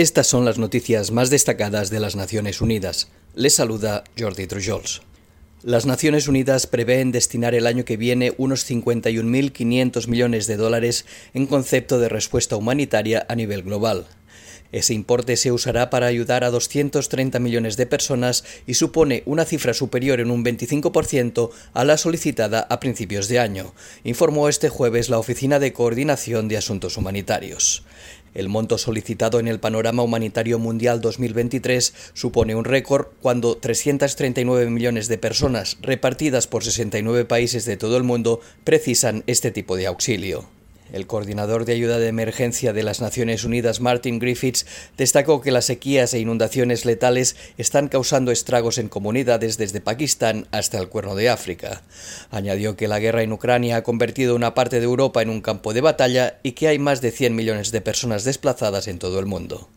Estas son las noticias más destacadas de las Naciones Unidas. Les saluda Jordi Trujols. Las Naciones Unidas prevén destinar el año que viene unos 51.500 millones de dólares en concepto de respuesta humanitaria a nivel global. Ese importe se usará para ayudar a 230 millones de personas y supone una cifra superior en un 25% a la solicitada a principios de año, informó este jueves la Oficina de Coordinación de Asuntos Humanitarios. El monto solicitado en el panorama humanitario mundial 2023 supone un récord cuando 339 millones de personas repartidas por 69 países de todo el mundo precisan este tipo de auxilio. El coordinador de ayuda de emergencia de las Naciones Unidas, Martin Griffiths, destacó que las sequías e inundaciones letales están causando estragos en comunidades desde Pakistán hasta el Cuerno de África. Añadió que la guerra en Ucrania ha convertido una parte de Europa en un campo de batalla y que hay más de 100 millones de personas desplazadas en todo el mundo.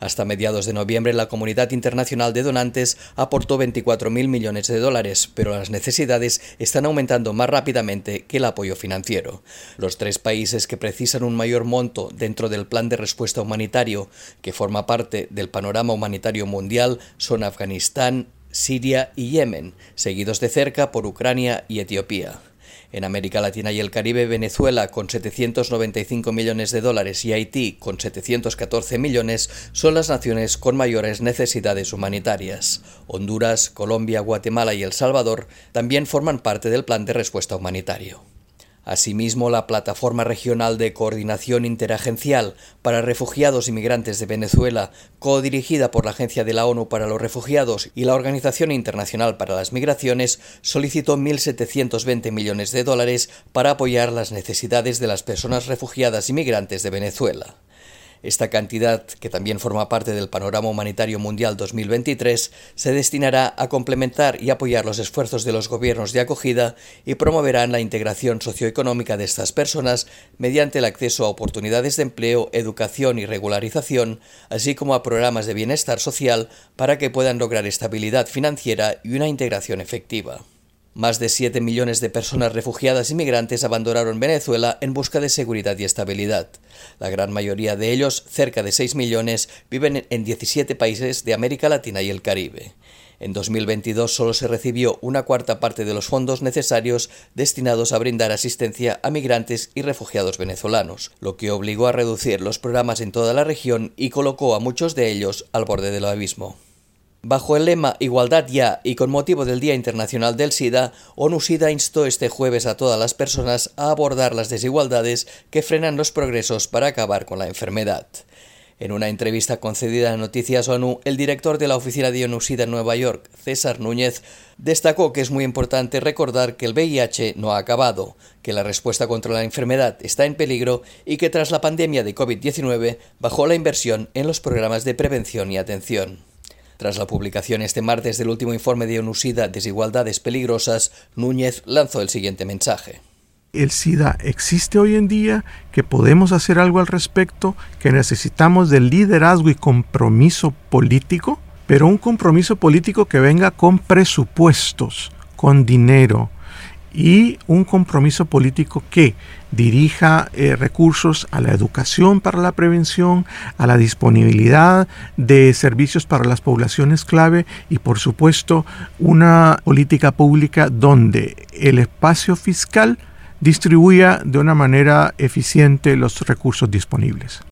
Hasta mediados de noviembre, la comunidad internacional de donantes aportó 24.000 millones de dólares, pero las necesidades están aumentando más rápidamente que el apoyo financiero. Los tres países que precisan un mayor monto dentro del plan de respuesta humanitario, que forma parte del panorama humanitario mundial, son Afganistán, Siria y Yemen, seguidos de cerca por Ucrania y Etiopía. En América Latina y el Caribe, Venezuela con 795 millones de dólares y Haití con 714 millones son las naciones con mayores necesidades humanitarias. Honduras, Colombia, Guatemala y El Salvador también forman parte del plan de respuesta humanitario. Asimismo, la Plataforma Regional de Coordinación Interagencial para Refugiados y Migrantes de Venezuela, codirigida por la Agencia de la ONU para los Refugiados y la Organización Internacional para las Migraciones, solicitó 1.720 millones de dólares para apoyar las necesidades de las personas refugiadas y migrantes de Venezuela. Esta cantidad, que también forma parte del Panorama Humanitario Mundial 2023, se destinará a complementar y apoyar los esfuerzos de los gobiernos de acogida y promoverán la integración socioeconómica de estas personas mediante el acceso a oportunidades de empleo, educación y regularización, así como a programas de bienestar social para que puedan lograr estabilidad financiera y una integración efectiva. Más de 7 millones de personas refugiadas y migrantes abandonaron Venezuela en busca de seguridad y estabilidad. La gran mayoría de ellos, cerca de 6 millones, viven en 17 países de América Latina y el Caribe. En 2022 solo se recibió una cuarta parte de los fondos necesarios destinados a brindar asistencia a migrantes y refugiados venezolanos, lo que obligó a reducir los programas en toda la región y colocó a muchos de ellos al borde del abismo. Bajo el lema Igualdad ya y con motivo del Día Internacional del SIDA, ONU-SIDA instó este jueves a todas las personas a abordar las desigualdades que frenan los progresos para acabar con la enfermedad. En una entrevista concedida a Noticias ONU, el director de la oficina de ONU-SIDA en Nueva York, César Núñez, destacó que es muy importante recordar que el VIH no ha acabado, que la respuesta contra la enfermedad está en peligro y que tras la pandemia de COVID-19 bajó la inversión en los programas de prevención y atención. Tras la publicación este martes del último informe de ONU-SIDA Desigualdades Peligrosas, Núñez lanzó el siguiente mensaje. El SIDA existe hoy en día, que podemos hacer algo al respecto, que necesitamos de liderazgo y compromiso político, pero un compromiso político que venga con presupuestos, con dinero, y un compromiso político que dirija eh, recursos a la educación para la prevención, a la disponibilidad de servicios para las poblaciones clave y por supuesto una política pública donde el espacio fiscal distribuya de una manera eficiente los recursos disponibles.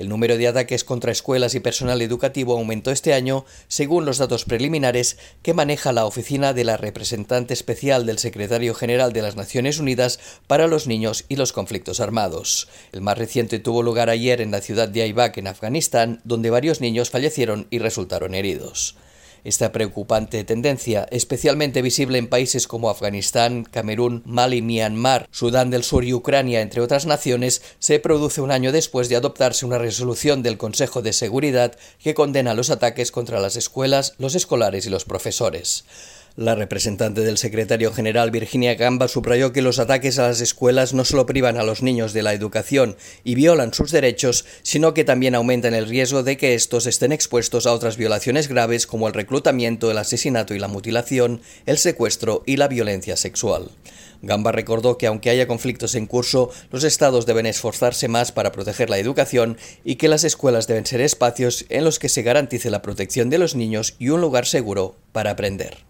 El número de ataques contra escuelas y personal educativo aumentó este año, según los datos preliminares que maneja la Oficina de la Representante Especial del Secretario General de las Naciones Unidas para los Niños y los Conflictos Armados. El más reciente tuvo lugar ayer en la ciudad de Aibak, en Afganistán, donde varios niños fallecieron y resultaron heridos. Esta preocupante tendencia, especialmente visible en países como Afganistán, Camerún, Mali, Myanmar, Sudán del Sur y Ucrania, entre otras naciones, se produce un año después de adoptarse una resolución del Consejo de Seguridad que condena los ataques contra las escuelas, los escolares y los profesores. La representante del secretario general Virginia Gamba subrayó que los ataques a las escuelas no solo privan a los niños de la educación y violan sus derechos, sino que también aumentan el riesgo de que estos estén expuestos a otras violaciones graves como el reclutamiento, el asesinato y la mutilación, el secuestro y la violencia sexual. Gamba recordó que aunque haya conflictos en curso, los estados deben esforzarse más para proteger la educación y que las escuelas deben ser espacios en los que se garantice la protección de los niños y un lugar seguro para aprender.